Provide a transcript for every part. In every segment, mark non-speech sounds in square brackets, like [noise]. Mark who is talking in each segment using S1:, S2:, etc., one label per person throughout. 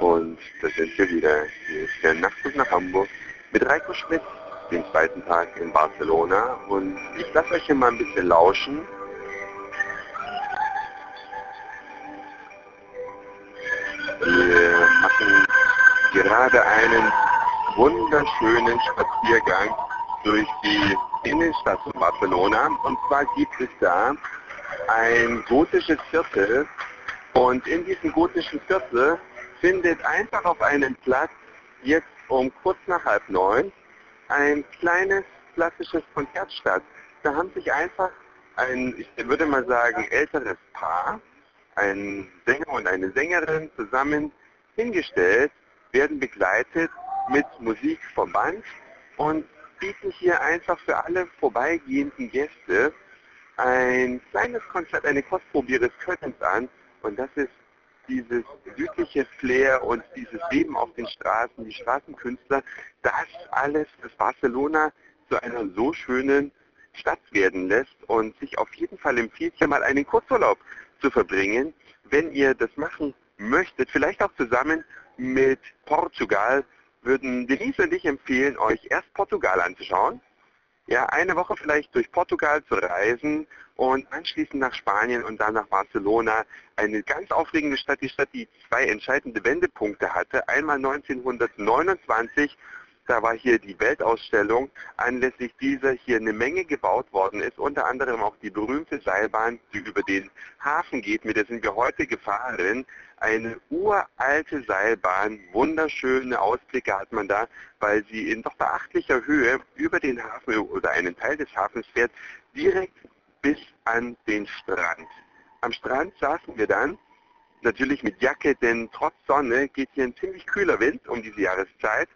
S1: Und da sind wir wieder. Hier ist der Nachtzug nach Hamburg mit Reiko Schmidt, den zweiten Tag in Barcelona. Und ich lasse euch hier mal ein bisschen lauschen. Wir machen gerade einen wunderschönen Spaziergang durch die Innenstadt von Barcelona. Und zwar gibt es da ein gotisches Viertel. Und in diesem gotischen Viertel findet einfach auf einem Platz jetzt um kurz nach halb neun ein kleines klassisches Konzert statt. Da haben sich einfach ein, ich würde mal sagen, älteres Paar, ein Sänger und eine Sängerin zusammen hingestellt, werden begleitet mit Musik vom Band und bieten hier einfach für alle vorbeigehenden Gäste ein kleines Konzert, eine Kostprobe des Könnens an. Und das ist dieses südliche Flair und dieses Leben auf den Straßen, die Straßenkünstler, das alles, das Barcelona zu einer so schönen Stadt werden lässt und sich auf jeden Fall empfiehlt, hier mal einen Kurzurlaub zu verbringen, wenn ihr das machen möchtet, vielleicht auch zusammen mit Portugal, würden Denise und ich empfehlen, euch erst Portugal anzuschauen, ja, eine Woche vielleicht durch Portugal zu reisen und anschließend nach Spanien und dann nach Barcelona. Eine ganz aufregende Stadt, die Stadt, die zwei entscheidende Wendepunkte hatte. Einmal 1929 da war hier die Weltausstellung, anlässlich dieser hier eine Menge gebaut worden ist, unter anderem auch die berühmte Seilbahn, die über den Hafen geht, mit der sind wir heute gefahren. Eine uralte Seilbahn, wunderschöne Ausblicke hat man da, weil sie in doch beachtlicher Höhe über den Hafen oder einen Teil des Hafens fährt, direkt bis an den Strand. Am Strand saßen wir dann natürlich mit Jacke, denn trotz Sonne geht hier ein ziemlich kühler Wind um diese Jahreszeit.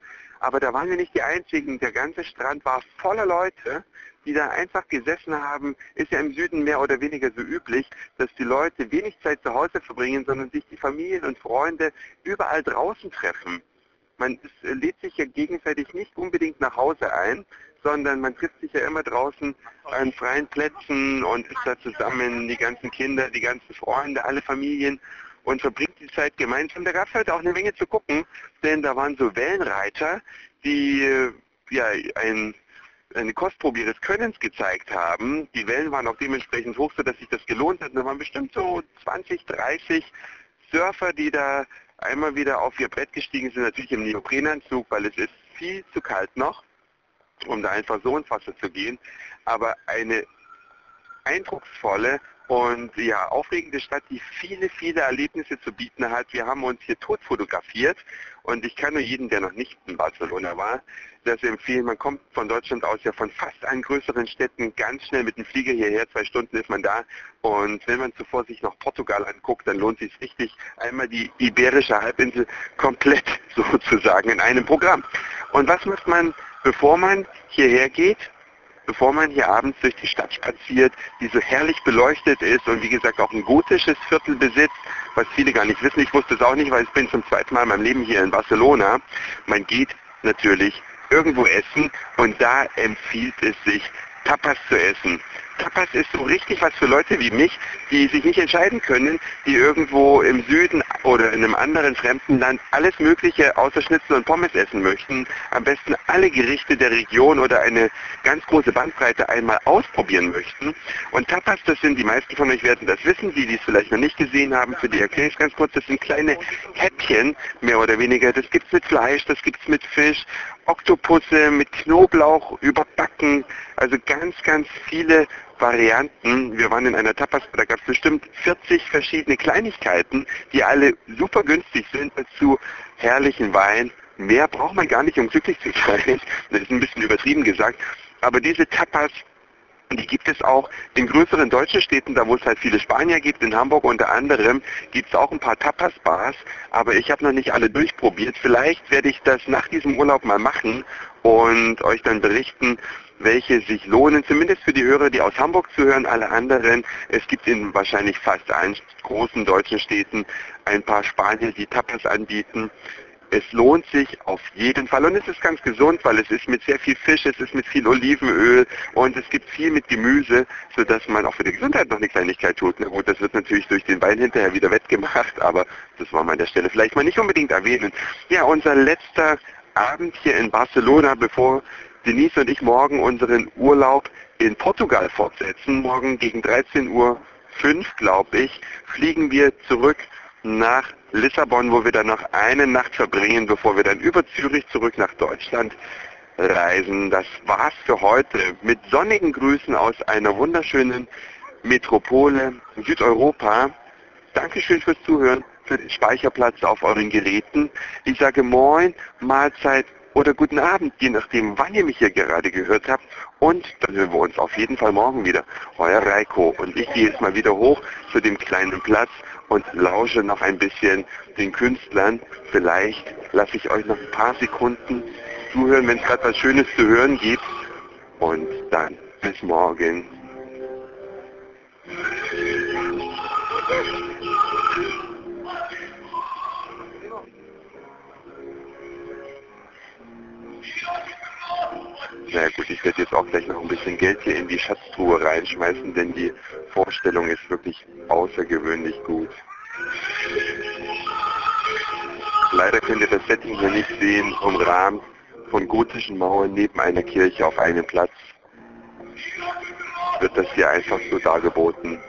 S1: Aber da waren wir nicht die Einzigen. Der ganze Strand war voller Leute, die da einfach gesessen haben. Ist ja im Süden mehr oder weniger so üblich, dass die Leute wenig Zeit zu Hause verbringen, sondern sich die Familien und Freunde überall draußen treffen. Man lädt sich ja gegenseitig nicht unbedingt nach Hause ein, sondern man trifft sich ja immer draußen an freien Plätzen und ist da zusammen, die ganzen Kinder, die ganzen Freunde, alle Familien und verbringt die Zeit gemeinsam. Da gab es halt auch eine Menge zu gucken, denn da waren so Wellenreiter, die äh, ja ein, eine Kostprobe ihres Könnens gezeigt haben. Die Wellen waren auch dementsprechend hoch, sodass sich das gelohnt hat. Und da waren bestimmt so 20, 30 Surfer, die da einmal wieder auf ihr Brett gestiegen sind, natürlich im Neoprenanzug, weil es ist viel zu kalt noch, um da einfach so ins Wasser zu gehen. Aber eine eindrucksvolle und ja, aufregende Stadt, die viele, viele Erlebnisse zu bieten hat. Wir haben uns hier tot fotografiert und ich kann nur jedem, der noch nicht in Barcelona war, das empfehlen. Man kommt von Deutschland aus ja von fast allen größeren Städten ganz schnell mit dem Flieger hierher. Zwei Stunden ist man da. Und wenn man zuvor sich noch Portugal anguckt, dann lohnt es sich richtig, einmal die Iberische Halbinsel komplett [laughs] sozusagen in einem Programm. Und was macht man, bevor man hierher geht? Bevor man hier abends durch die Stadt spaziert, die so herrlich beleuchtet ist und wie gesagt auch ein gotisches Viertel besitzt, was viele gar nicht wissen. Ich wusste es auch nicht, weil ich bin zum zweiten Mal in meinem Leben hier in Barcelona. Man geht natürlich irgendwo essen und da empfiehlt es sich, Tapas zu essen. Tapas ist so richtig was für Leute wie mich, die sich nicht entscheiden können, die irgendwo im Süden oder in einem anderen fremden Land alles Mögliche außer Schnitzel und Pommes essen möchten. Am besten alle Gerichte der Region oder eine ganz große Bandbreite einmal ausprobieren möchten. Und Tapas, das sind, die meisten von euch werden das wissen, die, die es vielleicht noch nicht gesehen haben, für die erkläre ich es ganz kurz, das sind kleine Häppchen, mehr oder weniger. Das gibt es mit Fleisch, das gibt es mit Fisch, Oktopusse mit Knoblauch überbacken, also ganz, ganz viele Varianten. Wir waren in einer Tapas, da gab es bestimmt 40 verschiedene Kleinigkeiten, die alle super günstig sind, dazu herrlichen Wein. Mehr braucht man gar nicht, um glücklich zu sein. [laughs] Das ist ein bisschen übertrieben gesagt. Aber diese Tapas, die gibt es auch in größeren deutschen Städten, da wo es halt viele Spanier gibt, in Hamburg unter anderem, gibt es auch ein paar Tapas-Bars, aber ich habe noch nicht alle durchprobiert. Vielleicht werde ich das nach diesem Urlaub mal machen und euch dann berichten, welche sich lohnen, zumindest für die Hörer, die aus Hamburg zuhören, alle anderen. Es gibt in wahrscheinlich fast allen großen deutschen Städten ein paar Spanier, die Tapas anbieten. Es lohnt sich auf jeden Fall und es ist ganz gesund, weil es ist mit sehr viel Fisch, es ist mit viel Olivenöl und es gibt viel mit Gemüse, sodass man auch für die Gesundheit noch eine Kleinigkeit tut. Na gut, das wird natürlich durch den Wein hinterher wieder wettgemacht, aber das wollen wir an der Stelle vielleicht mal nicht unbedingt erwähnen. Ja, unser letzter Abend hier in Barcelona, bevor Denise und ich morgen unseren Urlaub in Portugal fortsetzen. Morgen gegen 13 Uhr 5, glaube ich, fliegen wir zurück nach Lissabon, wo wir dann noch eine Nacht verbringen, bevor wir dann über Zürich zurück nach Deutschland reisen. Das war's für heute mit sonnigen Grüßen aus einer wunderschönen Metropole Südeuropa. Dankeschön fürs Zuhören, für den Speicherplatz auf euren Geräten. Ich sage Moin, Mahlzeit oder guten Abend, je nachdem, wann ihr mich hier gerade gehört habt. Und dann hören wir uns auf jeden Fall morgen wieder. Euer Reiko. Und ich gehe jetzt mal wieder hoch zu dem kleinen Platz und lausche noch ein bisschen den Künstlern. Vielleicht lasse ich euch noch ein paar Sekunden zuhören, wenn es gerade was Schönes zu hören gibt. Und dann bis morgen. Na gut, ich werde jetzt auch gleich noch ein bisschen Geld hier in die Schatztruhe reinschmeißen, denn die Vorstellung ist wirklich außergewöhnlich gut. Leider könnt ihr das Setting hier nicht sehen, umrahmt von gotischen Mauern neben einer Kirche auf einem Platz. Wird das hier einfach so dargeboten.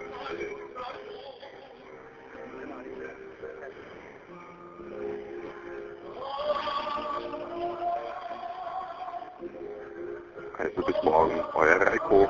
S1: Also bis morgen, euer Reiko.